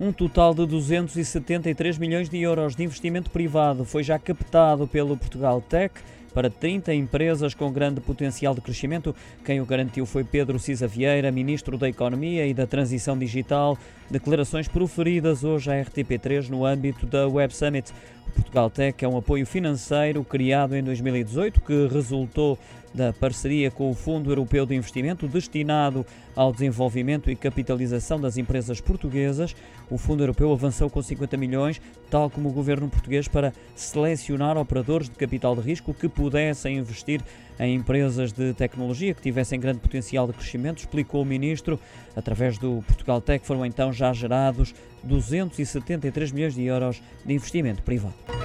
Um total de 273 milhões de euros de investimento privado foi já captado pelo Portugal Tech para 30 empresas com grande potencial de crescimento. Quem o garantiu foi Pedro Cisa Vieira, Ministro da Economia e da Transição Digital. Declarações proferidas hoje à RTP3 no âmbito da Web Summit. O Portugal Tech é um apoio financeiro criado em 2018 que resultou da parceria com o Fundo Europeu de Investimento destinado ao desenvolvimento e capitalização das empresas portuguesas. O Fundo Europeu avançou com 50 milhões, tal como o governo português, para selecionar operadores de capital de risco que pudessem investir em empresas de tecnologia que tivessem grande potencial de crescimento, explicou o ministro. Através do Portugal Tech foram então já gerados 273 milhões de euros de investimento privado.